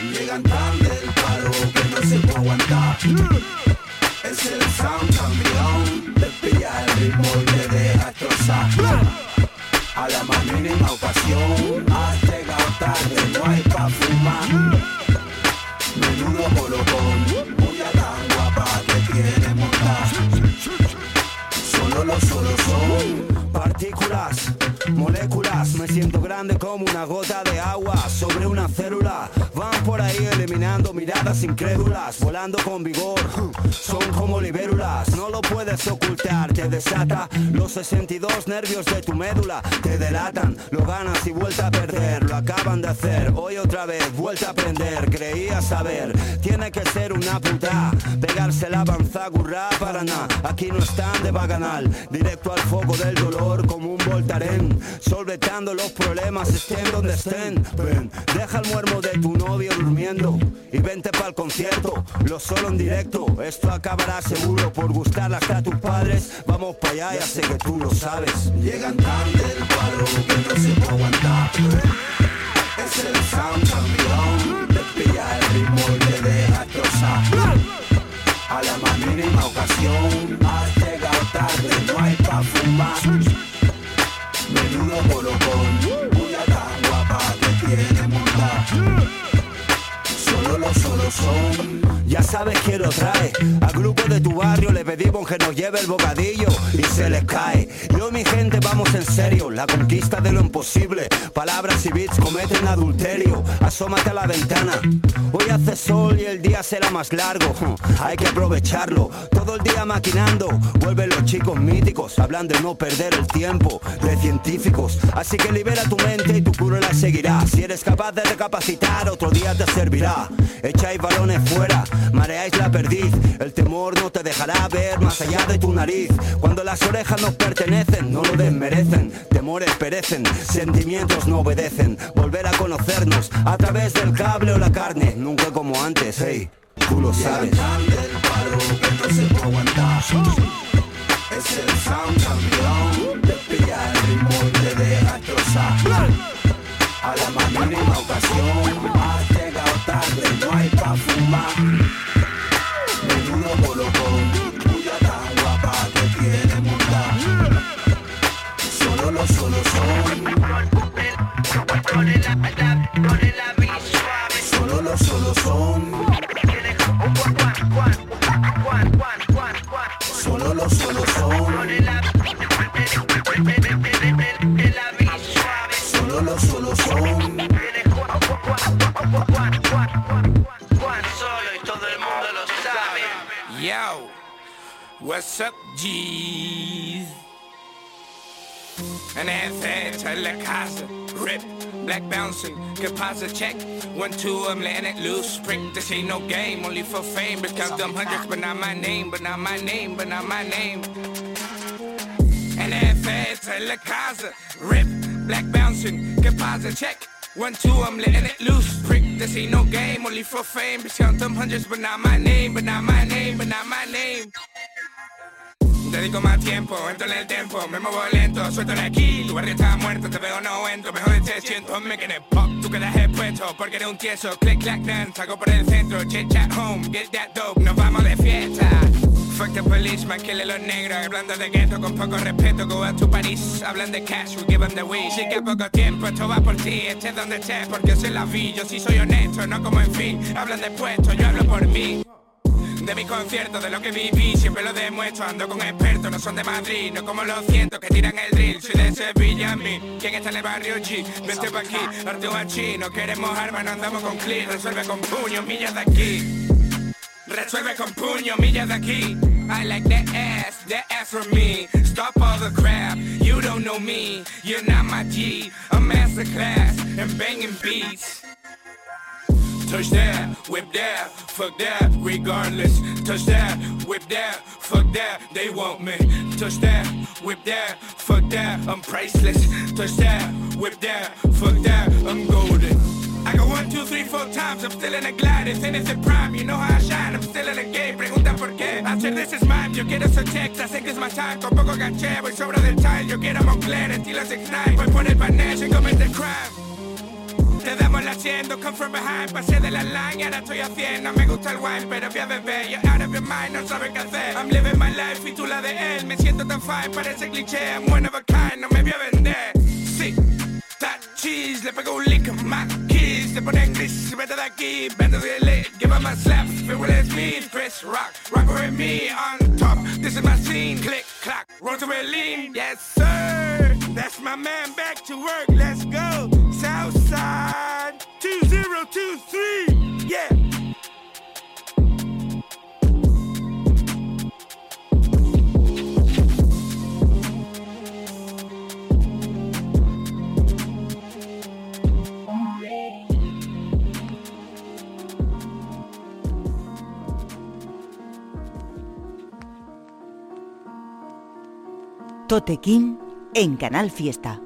Llegan tarde el paro que no se puede aguantar. Es el sound campeón, te pilla el ritmo y deja destrozar. A la más mínima ocasión, has llegado tarde, no hay pa' fumar. Menudo bolocón, mucha tan guapa que quiere montar. Solo los solos son Partículas, moléculas, me siento grande como una gota de agua. Sobre una célula. Van por ahí eliminando miradas incrédulas, volando con vigor. Son como libélulas, no lo puedes ocultar, te desata los 62 nervios de tu médula, te delatan, lo ganas y vuelta a perder, lo acaban de hacer, hoy otra vez, vuelta a aprender, creía saber, tiene que ser una puta, pegarse la panzagurra para nada, aquí no están de baganal, directo al foco del dolor como un voltaren, solvetando los problemas estén donde estén, deja el muermo de tu novio durmiendo y vente para el concierto, lo solo en directo, esto acabará seguro por gustarle hasta a tus padres, vamos para allá, ya sé que tú lo sabes. Llegan tarde el paro que no se puede aguantar. Es el sound campeón, te pilla el ritmo y te deja destrozar. A la más mínima ocasión, has llegado tarde, no hay pa' fumar. Menudo bolocón, muy tan guapa que quiere montar. Ya sabes quién lo trae. Al grupo de tu barrio le pedimos que nos lleve el bocadillo y se les cae. Yo mi gente vamos en serio, la conquista de lo imposible. Palabras y beats cometen adulterio. Asómate a la ventana. Hoy hace sol y el día será más largo. Hay que aprovecharlo. Todo el día maquinando. Vuelven los chicos míticos. Hablan de no perder el tiempo. De científicos. Así que libera tu mente y tu cura la seguirá. Si eres capaz de recapacitar, otro día te servirá. Echáis balones fuera, mareáis la perdiz. El temor no te dejará ver más allá de tu nariz. Cuando las orejas nos pertenecen, no lo desmerecen. Temores perecen, sentimientos no obedecen. Volver a conocernos a través del cable o la carne, nunca como antes, hey. Tú lo sabes. Deposit check. One, two, I'm letting it loose. Prick, this ain't no game, only for fame. Count them hundreds, but not my name, but not my name, but not my name. And that's it, la casa, rip, black bouncing, deposit check. One, two, I'm letting it loose. Prick, this ain't no game, only for fame. Count them hundreds, but not my name, but not my name, but not my name. Dedico más tiempo, entro en el tempo, me muevo lento, suelto aquí, tu barrio está muerto, te veo no entro, mejor de 600 me quedé pop, tú quedas expuesto, porque eres un tieso, click, clack, dance, hago por el centro, chit, chat, home, get that dope, nos vamos de fiesta. Fuck the police, más que los negros, hablando de gueto con poco respeto, go out to París, hablan de cash, we give them the weed, sí que a poco tiempo, esto va por ti, estés donde estés, porque soy la vi, yo sí soy honesto, no como en fin, hablan de puesto, yo hablo por mí. De mis conciertos, de lo que viví, siempre lo demuestro Ando con expertos, no son de Madrid, no como los cientos que tiran el drill Soy de Sevilla, mí, ¿quién está en el barrio G? Vente pa' aquí, arte aquí, no queremos armas, no andamos con clic Resuelve con puño, millas de aquí. Resuelve con puño, millas de aquí. I like that ass, that ass for me. Stop all the crap, you don't know me. You're not my G, a masterclass And banging beats Touch that, whip that, fuck that, regardless. Touch that, whip that, fuck that, they want me. Touch that, whip that, fuck that, I'm priceless. Touch that, whip that, fuck that, I'm golden. I go one, two, three, four times, I'm still in a Gladys, and it's a prime, you know how I shine, I'm still in the game, pregunta por qué. Hacer this is mine, yo quiero ser Texas, sé que es my time, con poco ganché, voy sobra del time, yo quiero Moncler, estilo 6ix9ine, voy por el Banesh y comete crime. Te damos la haciendo, come from behind, pasé de la line y ahora estoy haciendo. Me gusta el wine, pero voy a beber, you're out of your mind, no sabes qué hacer. I'm living my life y tú la de él, me siento tan fine, parece cliché, I'm one of a kind, no me voy a vender. Sí, that cheese, le pego un lick a my keys, te ponen gris, vete de aquí, vete de lit, give him a slap, it will Smith, Chris Rock, rock with me on top, this is my scene, click, clack, roll to Berlin, yes sir, that's my man, back to work, let's go. Southside 2023. Yeah. Totequín en Canal Fiesta.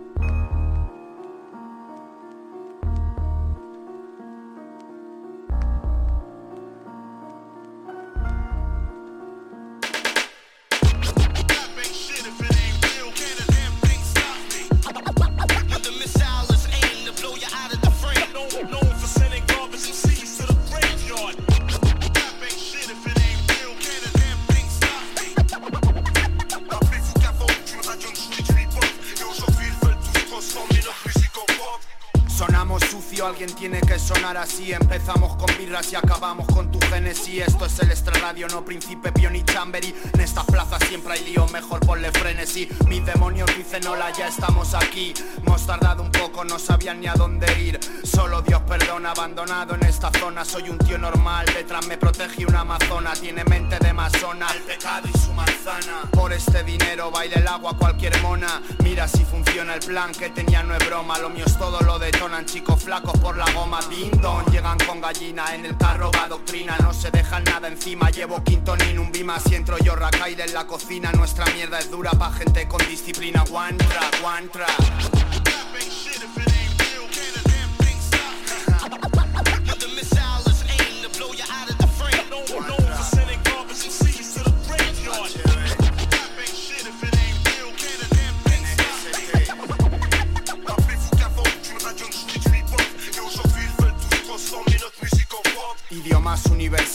Sonar así. Empezamos con birras y acabamos con tu génesis Esto es el extra radio, no príncipe, Pio ni Chambery En esta plaza siempre hay lío, mejor ponle frenesí. Mis demonios dicen hola, ya estamos aquí Hemos tardado un no sabían ni a dónde ir. Solo Dios perdona, abandonado en esta zona. Soy un tío normal, detrás me protege una amazona. Tiene mente de masona, el pecado y su manzana. Por este dinero baila el agua cualquier mona. Mira si funciona el plan que tenía no es broma. Lo mío es todo lo detonan chicos flacos por la goma. Dindon, llegan con gallina en el carro va doctrina. No se dejan nada encima, llevo quintonín un bima. Si entro yo racaire en la cocina. Nuestra mierda es dura pa' gente con disciplina. One track, one track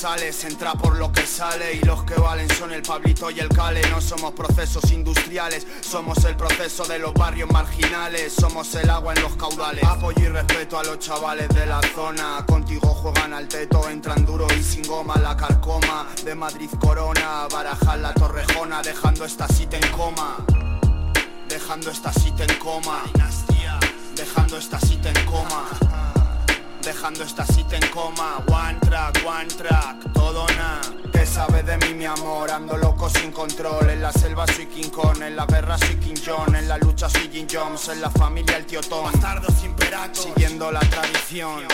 universales, entra por lo que sale y los que valen son el Pablito y el Cale. No somos procesos industriales, somos el proceso de los barrios marginales, somos el agua en los caudales. Apoyo y respeto a los chavales de la zona, contigo juegan al teto, entran duro y sin goma la carcoma. De Madrid Corona, barajar la torrejona, dejando esta cita en coma. Dejando esta cita en coma. Dejando esta cita en coma. Dejando esta cita en coma. One track, one track, todo na. ¿Qué sabe de mí mi amor? Ando loco sin control. En la selva soy King Kong En la guerra soy King John. En la lucha soy Jim Jones En la familia el tío Tom. Bastardo sin Siguiendo la tradición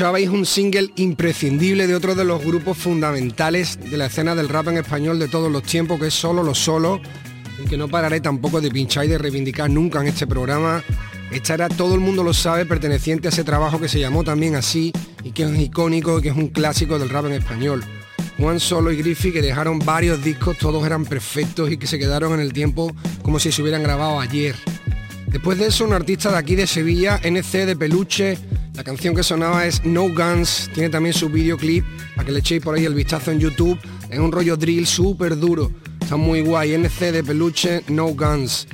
Escuchabais un single imprescindible de otro de los grupos fundamentales de la escena del rap en español de todos los tiempos, que es Solo los Solos, y que no pararé tampoco de pinchar y de reivindicar nunca en este programa. Esta era, todo el mundo lo sabe, perteneciente a ese trabajo que se llamó también así, y que es icónico y que es un clásico del rap en español. Juan Solo y Griffy que dejaron varios discos, todos eran perfectos y que se quedaron en el tiempo como si se hubieran grabado ayer. Después de eso, un artista de aquí de Sevilla, NC de Peluche, la canción que sonaba es No Guns, tiene también su videoclip, para que le echéis por ahí el vistazo en YouTube, es un rollo drill súper duro, está muy guay, NC de Peluche, No Guns.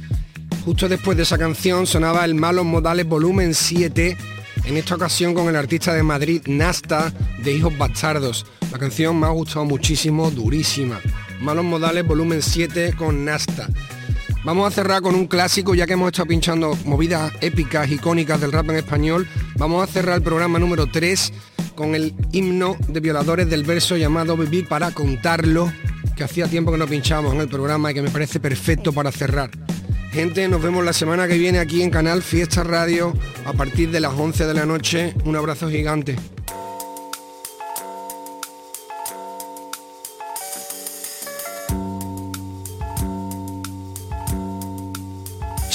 Justo después de esa canción sonaba el Malos Modales Volumen 7, en esta ocasión con el artista de Madrid, Nasta, de Hijos Bastardos. La canción me ha gustado muchísimo, durísima. Malos Modales Volumen 7 con Nasta. Vamos a cerrar con un clásico, ya que hemos estado pinchando movidas épicas, icónicas del rap en español. Vamos a cerrar el programa número 3 con el himno de violadores del verso llamado Vivir para contarlo, que hacía tiempo que no pinchábamos en el programa y que me parece perfecto para cerrar. Gente, nos vemos la semana que viene aquí en Canal Fiesta Radio a partir de las 11 de la noche. Un abrazo gigante.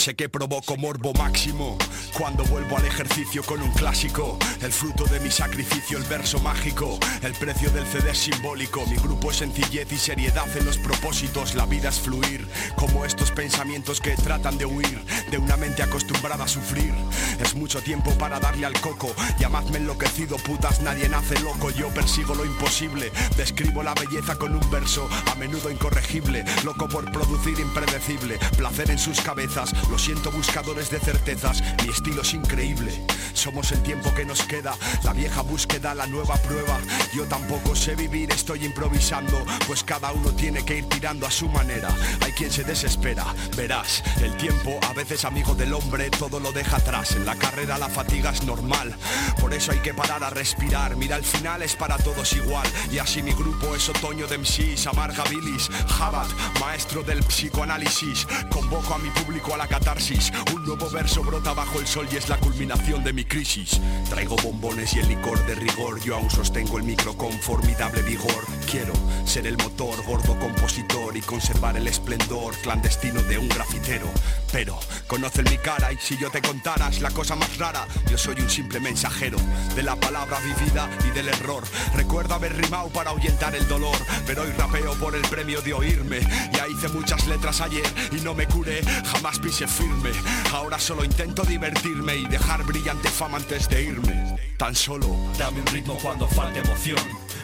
Sé que provoco morbo máximo cuando vuelvo al ejercicio con un clásico. El fruto de mi sacrificio, el verso mágico. El precio del CD es simbólico. Mi grupo es sencillez y seriedad en los propósitos. La vida es fluir, como estos pensamientos que tratan de huir de una mente acostumbrada a sufrir. Es mucho tiempo para darle al coco. Llamadme enloquecido, putas, nadie nace loco. Yo persigo lo imposible. Describo la belleza con un verso, a menudo incorregible. Loco por producir impredecible. Placer en sus cabezas. Lo siento, buscadores de certezas. Mi estilo es increíble. Somos el tiempo que nos queda. La vieja búsqueda, la nueva prueba. Yo tampoco sé vivir, estoy improvisando. Pues cada uno tiene que ir tirando a su manera. Hay quien se desespera. Verás, el tiempo, a veces amigo del hombre, todo lo deja atrás. En la carrera la fatiga es normal. Por eso hay que parar a respirar. Mira, al final es para todos igual. Y así mi grupo es otoño de MCs, amarga bilis. Jabat, maestro del psicoanálisis. Convoco a mi público a la Un nuevo verso brota bajo el sol y es la culminación de mi crisis. Traigo bombones y el licor de rigor. Yo aún sostengo el micro con formidable vigor. Quiero ser el motor, gordo compositor y conservar el esplendor clandestino de un grafitero. rapero. Conocen mi cara y si yo te contaras la cosa más rara, yo soy un simple mensajero de la palabra vivida y del error. Recuerdo haber rimado para ahuyentar el dolor, pero hoy rapeo por el premio de oírme. Ya hice muchas letras ayer y no me curé, jamás pise Ahora solo intento divertirme y dejar brillante fama antes de irme. Tan solo dame un ritmo cuando falte emoción.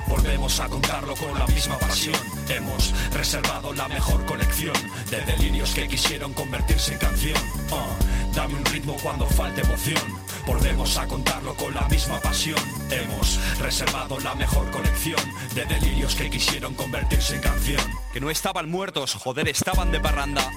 Volvemos a contarlo con la misma pasión. Hemos reservado la mejor colección de delirios que quisieron convertirse en canción. Uh, dame un ritmo cuando falte emoción. Volvemos a contarlo con la misma pasión. Hemos reservado la mejor colección de delirios que quisieron convertirse en canción. Que no estaban muertos, joder, estaban de parranda.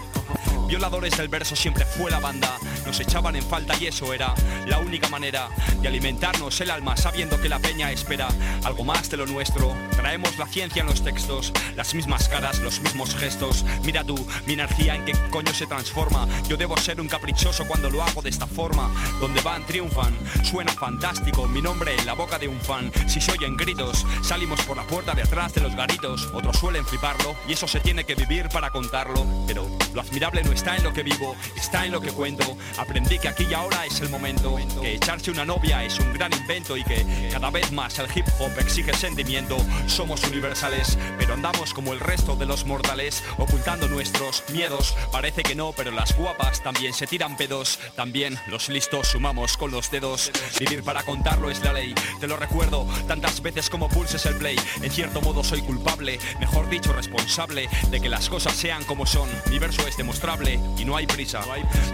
Violadores del verso siempre fue la banda. Nos echaban en falta y eso era la única manera de alimentarnos el alma sabiendo que la peña espera algo más de lo nuestro. Traemos la ciencia en los textos, las mismas caras, los mismos gestos. Mira tú, mi energía en qué coño se transforma. Yo debo ser un caprichoso cuando lo hago de esta forma. Donde van, triunfan. Suena fantástico, mi nombre en la boca de un fan. Si se oyen gritos, salimos por la puerta de atrás de los garitos. Otros suelen fliparlo y eso se tiene que vivir para contarlo. Pero lo admirable no está en lo que vivo, está en lo que cuento. Aprendí que aquí y ahora es el momento, que echarse una novia es un gran invento y que cada vez más el hip hop exige sentimiento. Somos universales, pero andamos como el resto de los mortales, ocultando nuestros miedos. Parece que no, pero las guapas también se tiran pedos. También los listos sumamos con los dedos. Vivir para contarlo es la ley, te lo recuerdo tantas veces como pulses el play. En cierto modo soy culpable, mejor dicho responsable, de que las cosas sean como son. Mi verso es demostrable y no hay prisa.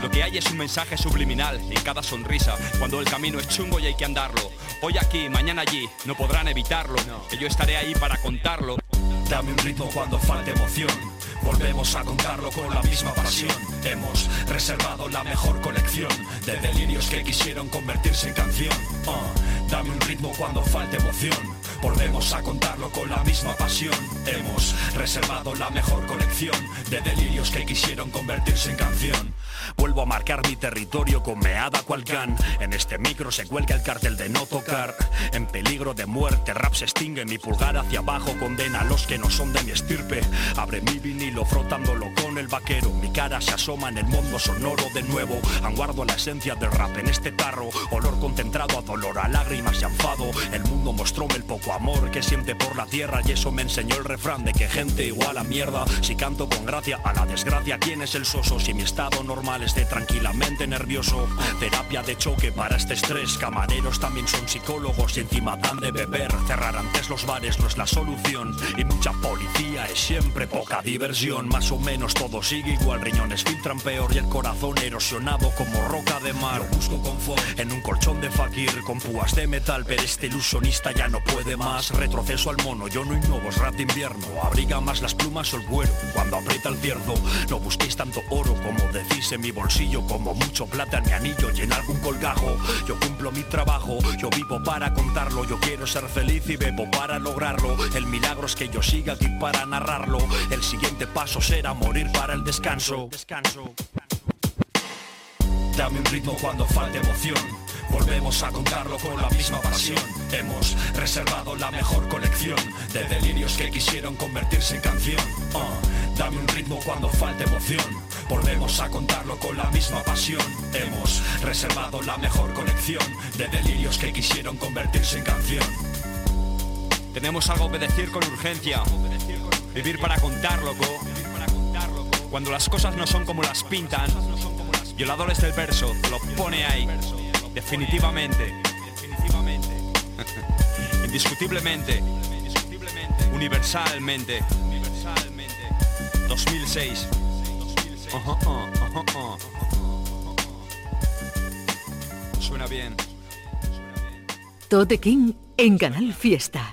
Lo que hay es un mensaje subliminal en cada sonrisa, cuando el camino es chungo y hay que andarlo. Hoy aquí, mañana allí, no podrán evitarlo, que yo estaré ahí para contarlo. Dame un ritmo cuando falte emoción. Volvemos a contarlo con la misma pasión. Hemos reservado la mejor colección de delirios que quisieron convertirse en canción. Uh, dame un ritmo cuando falte emoción. Volvemos a contarlo con la misma pasión. Hemos reservado la mejor colección de delirios que quisieron convertirse en canción. Vuelvo a marcar mi territorio con meada cual can. En este micro se cuelga el cartel de no tocar. En peligro de muerte, rap se extingue. Mi pulgar hacia abajo condena a los que no son de mi estirpe. Abre mi vinilo frotándolo con el vaquero. Mi cara se asoma en el mundo sonoro de nuevo. Anguardo la esencia del rap en este tarro. Olor concentrado a dolor, a lágrimas y enfado. El mundo mostróme el poco amor que siente por la tierra. Y eso me enseñó el refrán de que gente igual a mierda. Si canto con gracia a la desgracia, ¿quién es el soso? Si mi estado normal esté tranquilamente nervioso. Terapia de choque para este estrés. Camareros también son psicólogos y encima dan de beber. Cerrar antes los bares no es la solución. Y mucha policía es siempre poca diversión. Más o menos todo sigue igual. Riñones filtran peor y el corazón erosionado como roca de mar. Busco confort en un colchón de fakir con púas de metal. Pero este ilusionista ya no puede más. Retroceso al mono, yo no innovo, es rap de invierno. Abriga más las plumas o el vuelo cuando aprieta el cierzo. No busquéis tanto oro como decís en mi bolsillo como mucho plata en mi anillo y en algún colgajo. Yo cumplo mi trabajo, yo vivo para contarlo, yo quiero ser feliz y bebo para lograrlo. El milagro es que yo siga aquí para narrarlo. El siguiente paso será morir para el descanso. Dame un ritmo cuando falte emoción. Volvemos a contarlo con la misma pasión. Hemos reservado la mejor colección de delirios que quisieron convertirse en canción. Uh, dame un ritmo cuando falte emoción. Volvemos a contarlo con la misma pasión. Hemos reservado la mejor colección de delirios que quisieron convertirse en canción. Tenemos algo que decir con urgencia. Vivir para contar, loco. Cuando las cosas no son como las pintan. Violadores del verso, lo pone ahí. Definitivamente. Indiscutiblemente. Universalmente. 2006. Ajá, ajá, ajá. Suena bien. Tote King en Canal Fiesta.